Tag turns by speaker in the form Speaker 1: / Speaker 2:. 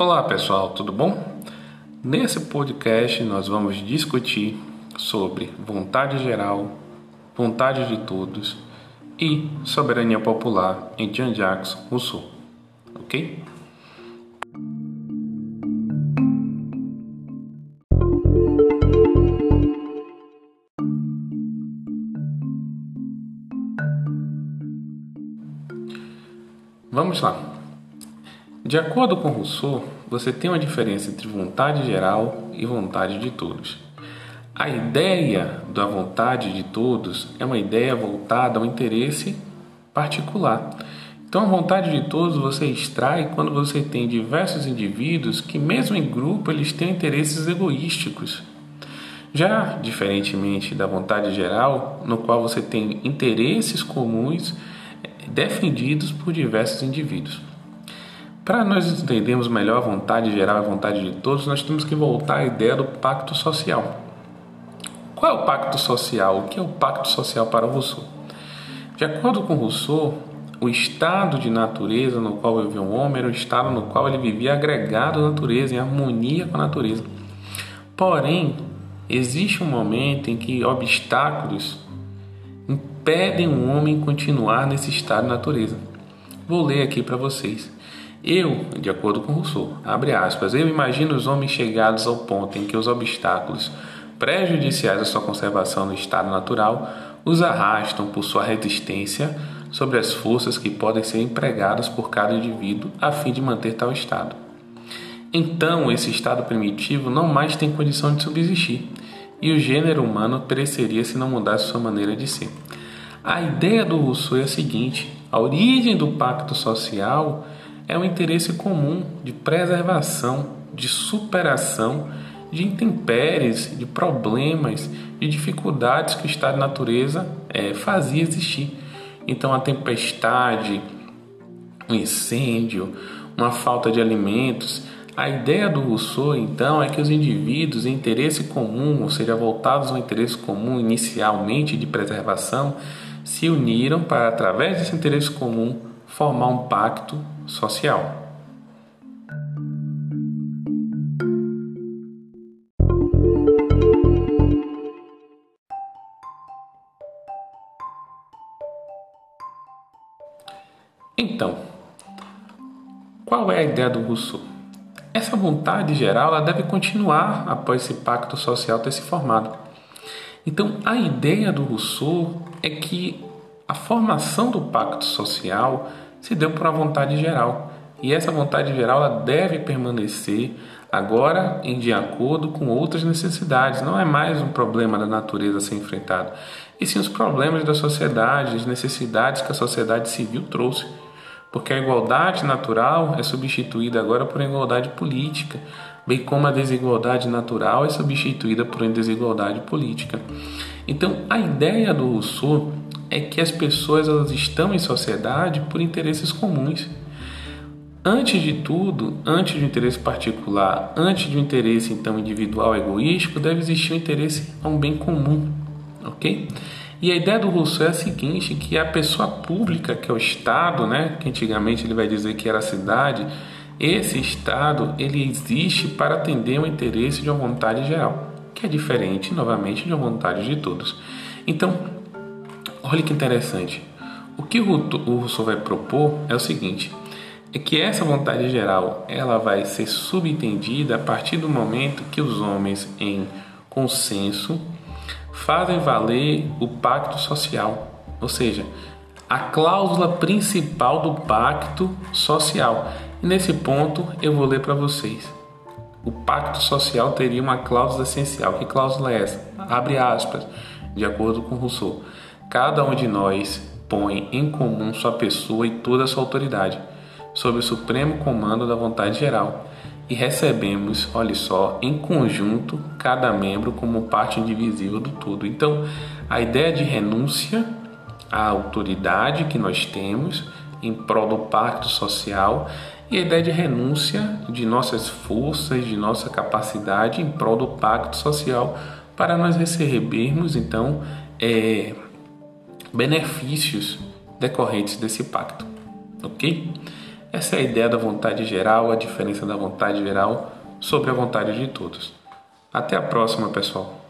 Speaker 1: Olá pessoal, tudo bom? Nesse podcast nós vamos discutir sobre vontade geral, vontade de todos e soberania popular em Jean-Jacques Rousseau, ok? Vamos lá. De acordo com Rousseau, você tem uma diferença entre vontade geral e vontade de todos. A ideia da vontade de todos é uma ideia voltada ao interesse particular. Então, a vontade de todos você extrai quando você tem diversos indivíduos que, mesmo em grupo, eles têm interesses egoísticos. Já diferentemente da vontade geral, no qual você tem interesses comuns defendidos por diversos indivíduos. Para nós entendermos melhor a vontade geral a vontade de todos, nós temos que voltar à ideia do pacto social. Qual é o pacto social? O que é o pacto social para Rousseau? De acordo com Rousseau, o estado de natureza no qual vivia o homem era o estado no qual ele vivia agregado à natureza, em harmonia com a natureza. Porém, existe um momento em que obstáculos impedem o homem continuar nesse estado de natureza. Vou ler aqui para vocês. Eu, de acordo com Rousseau, abre aspas, eu imagino os homens chegados ao ponto em que os obstáculos prejudiciais à sua conservação no estado natural os arrastam por sua resistência sobre as forças que podem ser empregadas por cada indivíduo a fim de manter tal estado. Então, esse estado primitivo não mais tem condição de subsistir, e o gênero humano pereceria se não mudasse sua maneira de ser. A ideia do Rousseau é a seguinte: a origem do pacto social é o interesse comum de preservação, de superação de intempéries, de problemas, de dificuldades que o estado de natureza é, fazia existir. Então, a tempestade, um incêndio, uma falta de alimentos. A ideia do Rousseau, então, é que os indivíduos em interesse comum, ou seja, voltados ao interesse comum inicialmente de preservação, se uniram para, através desse interesse comum, formar um pacto social. Então, qual é a ideia do Rousseau? Essa vontade geral ela deve continuar após esse pacto social ter se formado. Então, a ideia do Rousseau é que a formação do pacto social se deu por uma vontade geral. E essa vontade geral ela deve permanecer agora em de acordo com outras necessidades. Não é mais um problema da natureza a ser enfrentado, e sim os problemas da sociedade, as necessidades que a sociedade civil trouxe. Porque a igualdade natural é substituída agora por igualdade política, bem como a desigualdade natural é substituída por uma desigualdade política. Então, a ideia do Rousseau é que as pessoas elas estão em sociedade por interesses comuns. Antes de tudo, antes de um interesse particular, antes de um interesse então individual egoístico, deve existir um interesse a um bem comum, ok? E a ideia do Rousseau é a seguinte, que a pessoa pública, que é o Estado, né, que antigamente ele vai dizer que era a cidade, esse Estado ele existe para atender o interesse de uma vontade geral, que é diferente, novamente, de uma vontade de todos. Então, Olha que interessante. O que o Rousseau vai propor é o seguinte: é que essa vontade geral ela vai ser subentendida a partir do momento que os homens em consenso fazem valer o pacto social, ou seja, a cláusula principal do pacto social. E nesse ponto eu vou ler para vocês. O pacto social teria uma cláusula essencial. Que cláusula é essa? Abre aspas, de acordo com Rousseau. Cada um de nós põe em comum sua pessoa e toda a sua autoridade, sob o supremo comando da vontade geral, e recebemos, olhe só, em conjunto, cada membro como parte indivisível do todo. Então, a ideia de renúncia à autoridade que nós temos em prol do pacto social e a ideia de renúncia de nossas forças, de nossa capacidade em prol do pacto social para nós recebermos então é, benefícios decorrentes desse pacto, ok? Essa é a ideia da vontade geral, a diferença da vontade geral sobre a vontade de todos. Até a próxima, pessoal.